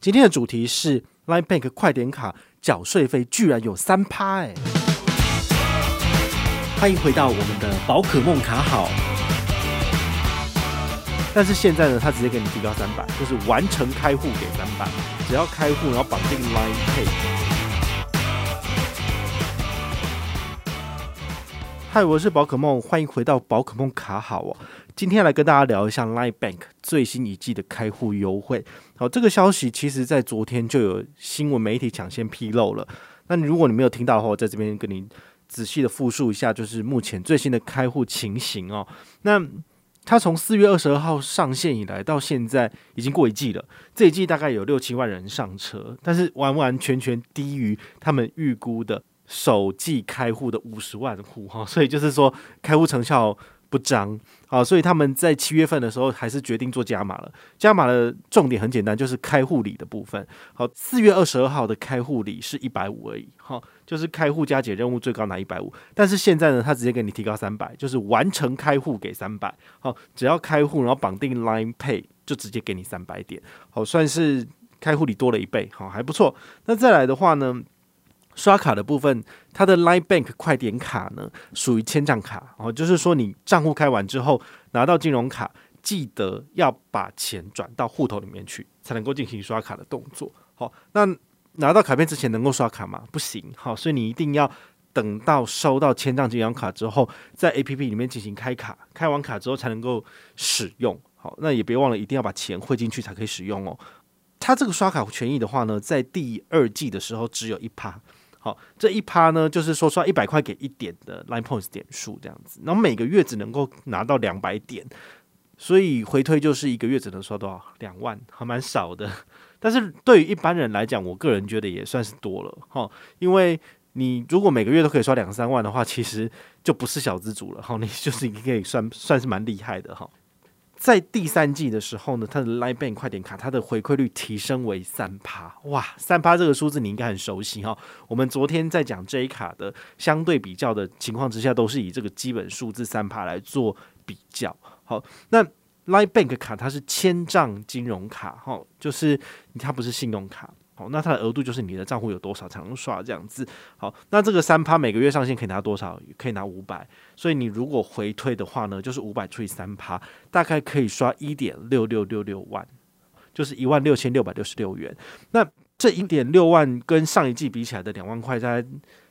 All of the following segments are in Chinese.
今天的主题是 Line Bank 快点卡缴税费居然有三趴哎！欢迎回到我们的宝可梦卡好，但是现在呢，他直接给你提高三百，就是完成开户给三百，只要开户然后绑定 Line Pay。嗨，我是宝可梦，欢迎回到宝可梦卡好哦。今天来跟大家聊一下 Line Bank 最新一季的开户优惠。好，这个消息其实在昨天就有新闻媒体抢先披露了。那如果你没有听到的话，我在这边跟你仔细的复述一下，就是目前最新的开户情形哦。那它从四月二十二号上线以来到现在已经过一季了，这一季大概有六七万人上车，但是完完全全低于他们预估的首季开户的五十万户哈，所以就是说开户成效不张，好，所以他们在七月份的时候还是决定做加码了。加码的重点很简单，就是开户礼的部分。好，四月二十二号的开户礼是一百五而已，好，就是开户加解任务最高拿一百五。但是现在呢，他直接给你提高三百，就是完成开户给三百。好，只要开户然后绑定 Line Pay，就直接给你三百点。好，算是开户礼多了一倍，好，还不错。那再来的话呢？刷卡的部分，它的 Line Bank 快点卡呢，属于签账卡哦，就是说你账户开完之后，拿到金融卡，记得要把钱转到户头里面去，才能够进行刷卡的动作。好，那拿到卡片之前能够刷卡吗？不行。好，所以你一定要等到收到签账金融卡之后，在 APP 里面进行开卡，开完卡之后才能够使用。好，那也别忘了一定要把钱汇进去才可以使用哦。它这个刷卡权益的话呢，在第二季的时候只有一趴。好，这一趴呢，就是说刷一百块给一点的 Line Points 点数这样子，然后每个月只能够拿到两百点，所以回推就是一个月只能刷多少？两万，还蛮少的。但是对于一般人来讲，我个人觉得也算是多了哈，因为你如果每个月都可以刷两三万的话，其实就不是小资主了哈，你就是你可以算算是蛮厉害的哈。在第三季的时候呢，它的 Line Bank 快点卡，它的回馈率提升为三趴，哇，三趴这个数字你应该很熟悉哈。我们昨天在讲 J 卡的相对比较的情况之下，都是以这个基本数字三趴来做比较。好，那 Line Bank 卡它是千账金融卡，哈，就是它不是信用卡。好，那它的额度就是你的账户有多少才能刷这样子。好，那这个三趴每个月上限可以拿多少？可以拿五百。所以你如果回退的话呢，就是五百除以三趴，大概可以刷一点六六六六万，就是一万六千六百六十六元。那这一点六万跟上一季比起来的两万块，大概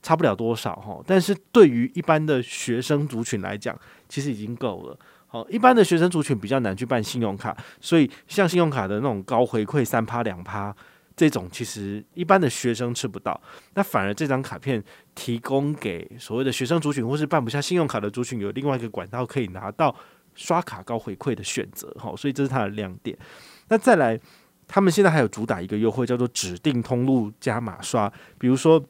差不了多少哈。但是对于一般的学生族群来讲，其实已经够了。好，一般的学生族群比较难去办信用卡，所以像信用卡的那种高回馈三趴两趴。这种其实一般的学生吃不到，那反而这张卡片提供给所谓的学生族群或是办不下信用卡的族群，有另外一个管道可以拿到刷卡高回馈的选择，哈，所以这是它的亮点。那再来，他们现在还有主打一个优惠，叫做指定通路加码刷，比如说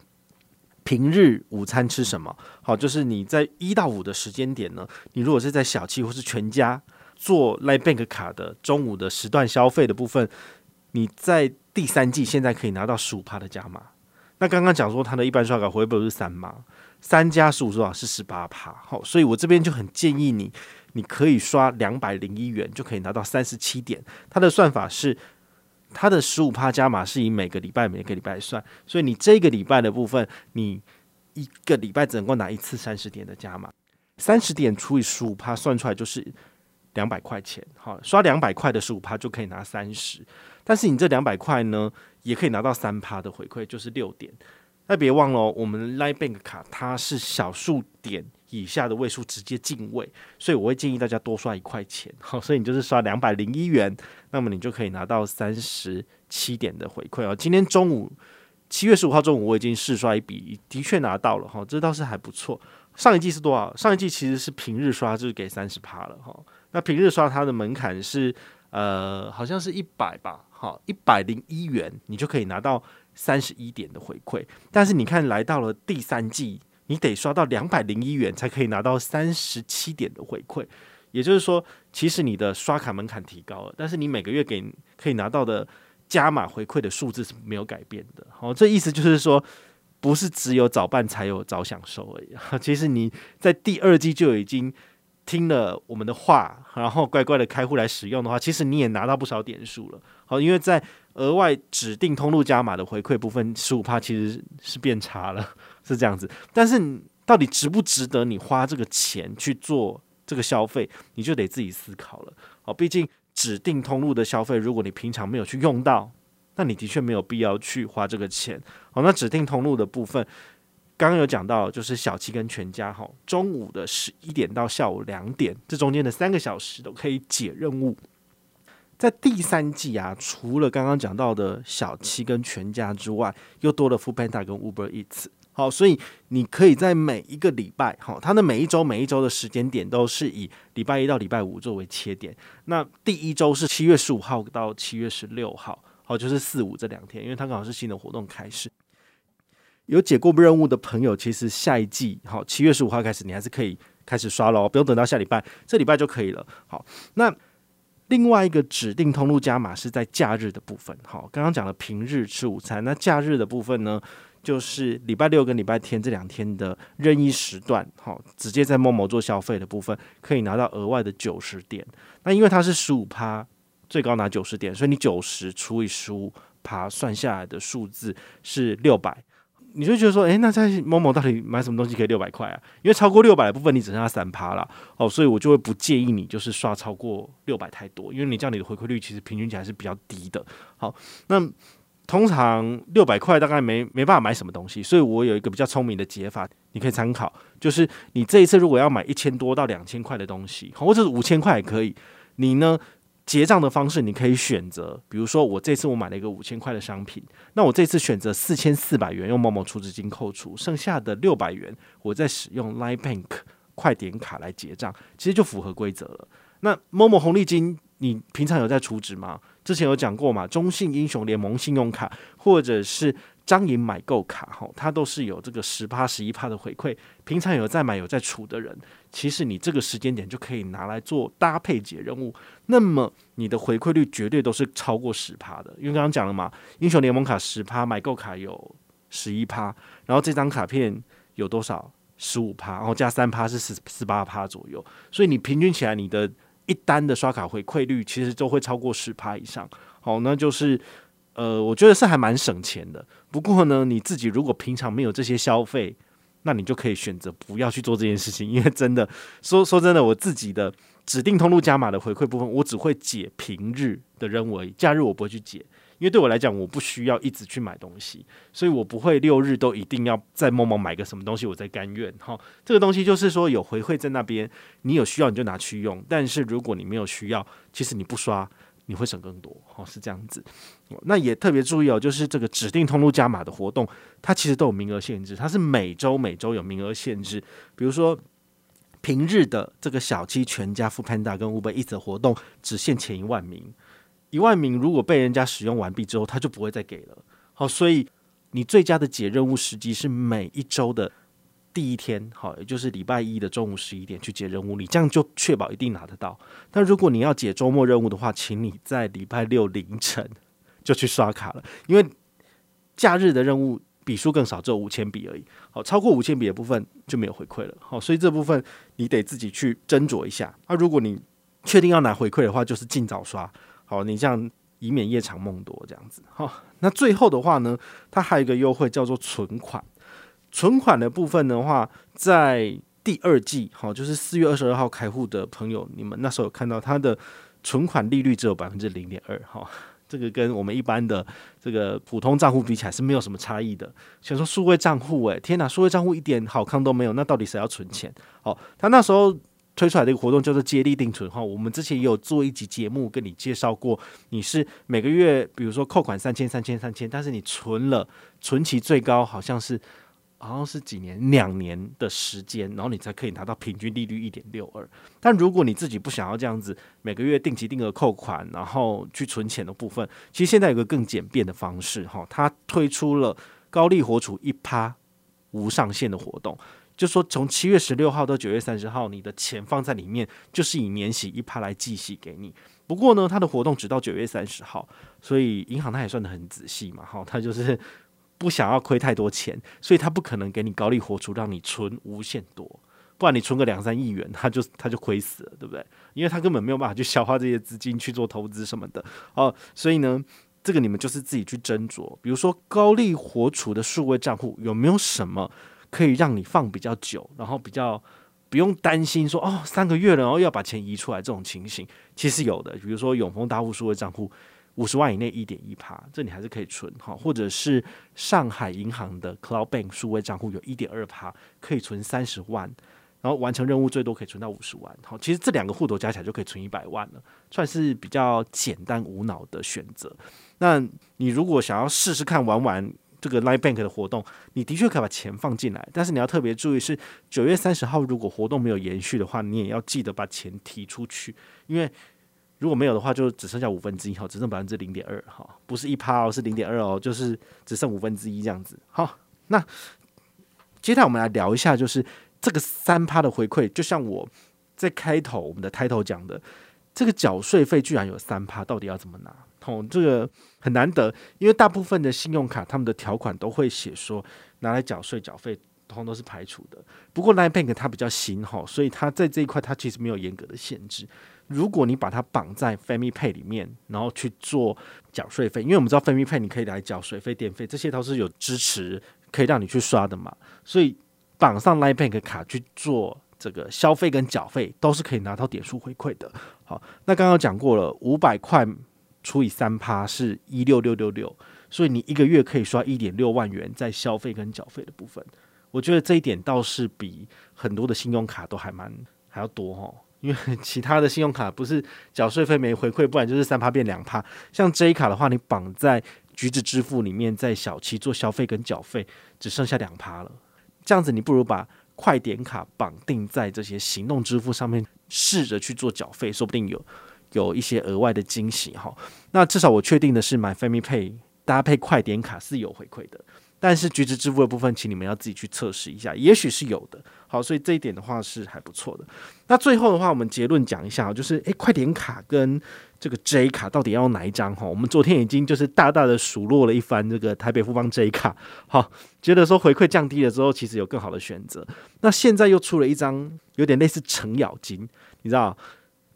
平日午餐吃什么？好，就是你在一到五的时间点呢，你如果是在小七或是全家做 Line Bank 卡的中午的时段消费的部分，你在第三季现在可以拿到十五趴的加码，那刚刚讲说它的一般刷卡回本是三嘛，三加十五多少是十八趴，好，所以我这边就很建议你，你可以刷两百零一元就可以拿到三十七点。它的算法是，它的十五趴加码是以每个礼拜每个礼拜算，所以你这个礼拜的部分，你一个礼拜只能够拿一次三十点的加码，三十点除以十五趴算出来就是两百块钱，好，刷两百块的十五趴就可以拿三十。但是你这两百块呢，也可以拿到三趴的回馈，就是六点。那别忘了，我们 Line Bank 卡它是小数点以下的位数直接进位，所以我会建议大家多刷一块钱。好，所以你就是刷两百零一元，那么你就可以拿到三十七点的回馈哦。今天中午七月十五号中午我已经试刷一笔，的确拿到了哈，这倒是还不错。上一季是多少？上一季其实是平日刷就是给三十趴了哈。那平日刷它的门槛是呃，好像是一百吧。好，一百零一元，你就可以拿到三十一点的回馈。但是你看，来到了第三季，你得刷到两百零一元才可以拿到三十七点的回馈。也就是说，其实你的刷卡门槛提高了，但是你每个月给可以拿到的加码回馈的数字是没有改变的。好，这意思就是说，不是只有早办才有早享受而已。其实你在第二季就已经。听了我们的话，然后乖乖的开户来使用的话，其实你也拿到不少点数了。好，因为在额外指定通路加码的回馈部分十五趴其实是变差了，是这样子。但是到底值不值得你花这个钱去做这个消费，你就得自己思考了。好，毕竟指定通路的消费，如果你平常没有去用到，那你的确没有必要去花这个钱。好，那指定通路的部分。刚刚有讲到，就是小七跟全家哈，中午的十一点到下午两点，这中间的三个小时都可以解任务。在第三季啊，除了刚刚讲到的小七跟全家之外，又多了 Foodpanda 跟 Uber Eats。好，所以你可以在每一个礼拜，哈，它的每一周每一周的时间点都是以礼拜一到礼拜五作为切点。那第一周是七月十五号到七月十六号，好，就是四五这两天，因为它刚好是新的活动开始。有解过任务的朋友，其实下一季好，七月十五号开始，你还是可以开始刷咯，不用等到下礼拜，这礼拜就可以了。好，那另外一个指定通路加码是在假日的部分。好，刚刚讲了平日吃午餐，那假日的部分呢，就是礼拜六跟礼拜天这两天的任意时段，好，直接在 Momo 做消费的部分，可以拿到额外的九十点。那因为它是十五趴，最高拿九十点，所以你九十除以十五趴，算下来的数字是六百。你就觉得说，诶、那在某某到底买什么东西可以六百块啊？因为超过六百的部分，你只剩下三趴了哦，所以我就会不建议你就是刷超过六百太多，因为你这样你的回馈率其实平均起来是比较低的。好，那通常六百块大概没没办法买什么东西，所以我有一个比较聪明的解法，你可以参考，就是你这一次如果要买一千多到两千块的东西，或者是五千块也可以，你呢？结账的方式你可以选择，比如说我这次我买了一个五千块的商品，那我这次选择四千四百元用某某储值金扣除，剩下的六百元我再使用 Line Bank 快点卡来结账，其实就符合规则了。那某某红利金你平常有在储值吗？之前有讲过嘛，中信英雄联盟信用卡或者是。张银买购卡哈，它都是有这个十趴、十一趴的回馈。平常有在买、有在储的人，其实你这个时间点就可以拿来做搭配解任务，那么你的回馈率绝对都是超过十趴的。因为刚刚讲了嘛，英雄联盟卡十趴，买购卡有十一趴，然后这张卡片有多少？十五趴，然后加三趴是十十八趴左右。所以你平均起来，你的一单的刷卡回馈率其实都会超过十趴以上。好，那就是。呃，我觉得是还蛮省钱的。不过呢，你自己如果平常没有这些消费，那你就可以选择不要去做这件事情。因为真的说说真的，我自己的指定通路加码的回馈部分，我只会解平日的任务而已，假日我不会去解。因为对我来讲，我不需要一直去买东西，所以我不会六日都一定要在某某买个什么东西，我在甘愿。哈，这个东西就是说有回馈在那边，你有需要你就拿去用。但是如果你没有需要，其实你不刷。你会省更多，哦，是这样子。那也特别注意哦，就是这个指定通路加码的活动，它其实都有名额限制，它是每周每周有名额限制。比如说平日的这个小七全家 Foodpanda 跟 Uber Eats 的活动，只限前一万名，一万名如果被人家使用完毕之后，他就不会再给了。好，所以你最佳的解任务时机是每一周的。第一天，好，也就是礼拜一的中午十一点去解任务，你这样就确保一定拿得到。但如果你要解周末任务的话，请你在礼拜六凌晨就去刷卡了，因为假日的任务笔数更少，只有五千笔而已。好，超过五千笔的部分就没有回馈了。好，所以这部分你得自己去斟酌一下。那如果你确定要拿回馈的话，就是尽早刷。好，你这样以免夜长梦多这样子。好，那最后的话呢，它还有一个优惠叫做存款。存款的部分的话，在第二季，好，就是四月二十二号开户的朋友，你们那时候有看到它的存款利率只有百分之零点二，哈，这个跟我们一般的这个普通账户比起来是没有什么差异的。想说数位账户，哎，天哪，数位账户一点好康都没有，那到底谁要存钱？好，他那时候推出来的一个活动叫做接力定存，哈，我们之前也有做一集节目跟你介绍过，你是每个月比如说扣款三千、三千、三千，但是你存了，存期最高好像是。好像是几年，两年的时间，然后你才可以拿到平均利率一点六二。但如果你自己不想要这样子每个月定期定额扣款，然后去存钱的部分，其实现在有个更简便的方式哈，它推出了高利活储一趴无上限的活动，就说从七月十六号到九月三十号，你的钱放在里面，就是以年息一趴来计息给你。不过呢，它的活动只到九月三十号，所以银行它也算得很仔细嘛，哈，它就是。不想要亏太多钱，所以他不可能给你高利活储，让你存无限多，不然你存个两三亿元，他就他就亏死了，对不对？因为他根本没有办法去消化这些资金去做投资什么的哦。所以呢，这个你们就是自己去斟酌。比如说高利活储的数位账户有没有什么可以让你放比较久，然后比较不用担心说哦三个月了，然后要把钱移出来这种情形，其实有的。比如说永丰大户数位账户。五十万以内一点一趴，这你还是可以存哈，或者是上海银行的 Cloud Bank 数位账户有一点二趴，可以存三十万，然后完成任务最多可以存到五十万。好，其实这两个户头加起来就可以存一百万了，算是比较简单无脑的选择。那你如果想要试试看玩玩这个 Line Bank 的活动，你的确可以把钱放进来，但是你要特别注意是九月三十号如果活动没有延续的话，你也要记得把钱提出去，因为。如果没有的话，就只剩下五分之一哈，只剩百分之零点二哈，不是一趴哦，是零点二哦，就是只剩五分之一这样子。好，那接下来我们来聊一下，就是这个三趴的回馈，就像我在开头我们的开头讲的，这个缴税费居然有三趴，到底要怎么拿？哦，这个很难得，因为大部分的信用卡他们的条款都会写说拿来缴税缴费，通通都是排除的。不过 Line Bank 它比较新哈，所以它在这一块它其实没有严格的限制。如果你把它绑在 Family Pay 里面，然后去做缴税费，因为我们知道 Family Pay 你可以来缴水费、电费，这些都是有支持可以让你去刷的嘛。所以绑上 Line Bank 卡去做这个消费跟缴费，都是可以拿到点数回馈的。好，那刚刚讲过了，五百块除以三趴是一六六六六，所以你一个月可以刷一点六万元在消费跟缴费的部分。我觉得这一点倒是比很多的信用卡都还蛮还要多哦。因为 其他的信用卡不是缴税费没回馈，不然就是三趴变两趴。像 J 卡的话，你绑在橘子支付里面，在小七做消费跟缴费，只剩下两趴了。这样子，你不如把快点卡绑定在这些行动支付上面，试着去做缴费，说不定有有一些额外的惊喜哈。那至少我确定的是，买 Family Pay 搭配快点卡是有回馈的。但是橘子支付的部分，请你们要自己去测试一下，也许是有的。好，所以这一点的话是还不错的。那最后的话，我们结论讲一下，就是诶，快点卡跟这个 J 卡到底要用哪一张？哈，我们昨天已经就是大大的数落了一番这个台北富邦 J 卡，好，觉得说回馈降低了之后，其实有更好的选择。那现在又出了一张有点类似程咬金，你知道？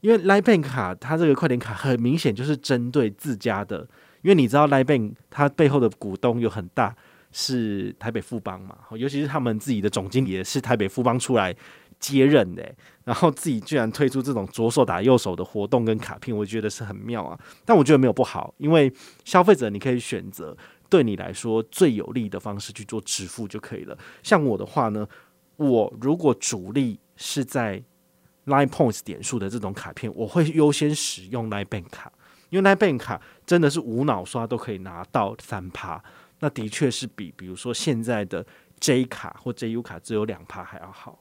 因为 Line Bank 卡它这个快点卡很明显就是针对自家的，因为你知道 Line Bank 它背后的股东有很大。是台北富邦嘛？尤其是他们自己的总经理也是台北富邦出来接任的，然后自己居然推出这种左手打右手的活动跟卡片，我觉得是很妙啊。但我觉得没有不好，因为消费者你可以选择对你来说最有利的方式去做支付就可以了。像我的话呢，我如果主力是在 Line Points 点数的这种卡片，我会优先使用 Line Bank 卡，因为 Line Bank 卡真的是无脑刷都可以拿到三趴。那的确是比，比如说现在的 J 卡或 JU 卡只有两趴还要好，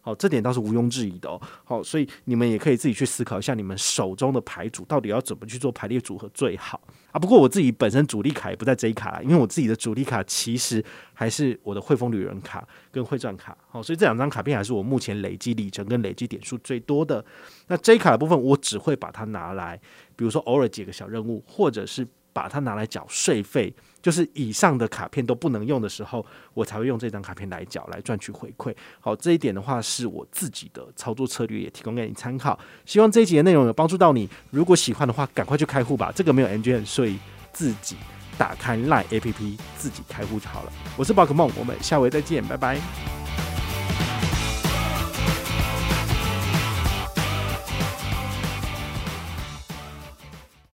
好，这点倒是毋庸置疑的哦。好，所以你们也可以自己去思考一下，你们手中的牌组到底要怎么去做排列组合最好啊。不过我自己本身主力卡也不在 J 卡，因为我自己的主力卡其实还是我的汇丰旅人卡跟汇钻卡，好，所以这两张卡片还是我目前累积里程跟累积点数最多的。那 J 卡的部分，我只会把它拿来，比如说偶尔解个小任务，或者是。把它拿来缴税费，就是以上的卡片都不能用的时候，我才会用这张卡片来缴，来赚取回馈。好，这一点的话是我自己的操作策略，也提供给你参考。希望这一集的内容有帮助到你。如果喜欢的话，赶快去开户吧。这个没有 MGN，所以自己打开 LINE APP，自己开户就好了。我是宝可梦，我们下回再见，拜拜。